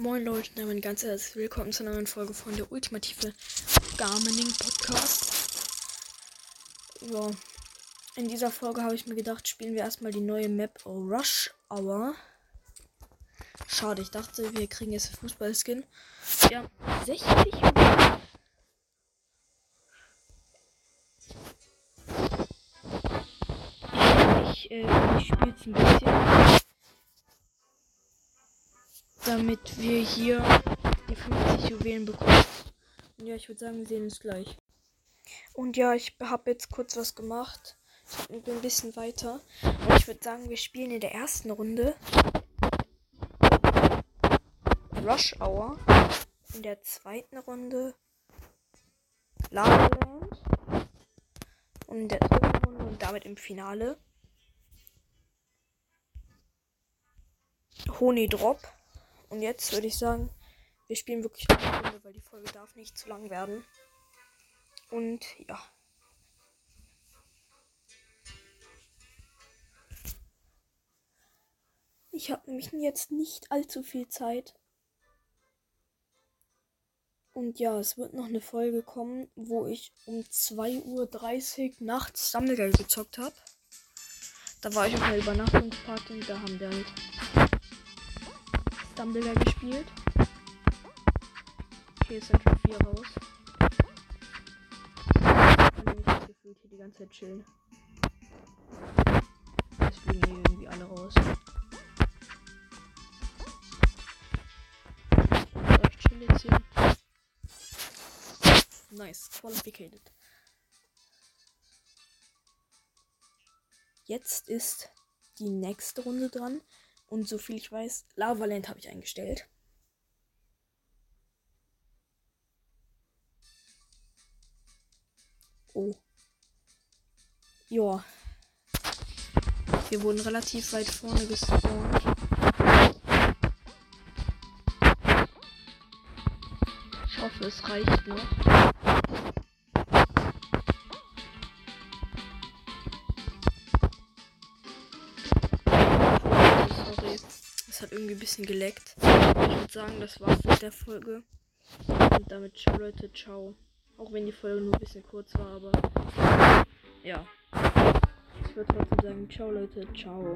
Moin Leute, damit ganz herzlich willkommen zu einer neuen Folge von der ultimative Garmining Podcast. Ja, in dieser Folge habe ich mir gedacht, spielen wir erstmal die neue Map Rush Hour. Schade, ich dachte, wir kriegen jetzt Fußballskin. Ja, 60 Ich, äh, ich spiele jetzt ein bisschen damit wir hier die 50 Juwelen bekommen. Und ja, ich würde sagen, wir sehen uns gleich. Und ja, ich habe jetzt kurz was gemacht. Ich bin ein bisschen weiter. Und ich würde sagen, wir spielen in der ersten Runde Rush Hour. In der zweiten Runde Lava. Und in der dritten Runde und damit im Finale Honig Drop. Und jetzt würde ich sagen, wir spielen wirklich eine Runde, weil die Folge darf nicht zu lang werden. Und ja. Ich habe nämlich jetzt nicht allzu viel Zeit. Und ja, es wird noch eine Folge kommen, wo ich um 2.30 Uhr nachts Stumbledore gezockt habe. Da war ich auf einer Übernachtungsparty und da haben wir halt Dumbledore gespielt. Okay, ist schon 4 raus. Kann nämlich gefühlt hier die ganze Zeit chillen. Jetzt fliegen hier irgendwie alle raus. So, ich chill jetzt hier. Nice, qualificated. Jetzt ist die nächste Runde dran. Und so viel ich weiß, Lavaland habe ich eingestellt. Oh. Ja. Wir wurden relativ weit vorne gespawnt. Ich hoffe, es reicht noch. Hat irgendwie ein bisschen geleckt. Ich würde sagen, das war's mit der Folge. Und damit ciao Leute, ciao. Auch wenn die Folge nur ein bisschen kurz war, aber ja. Ich würde trotzdem sagen, ciao Leute, ciao.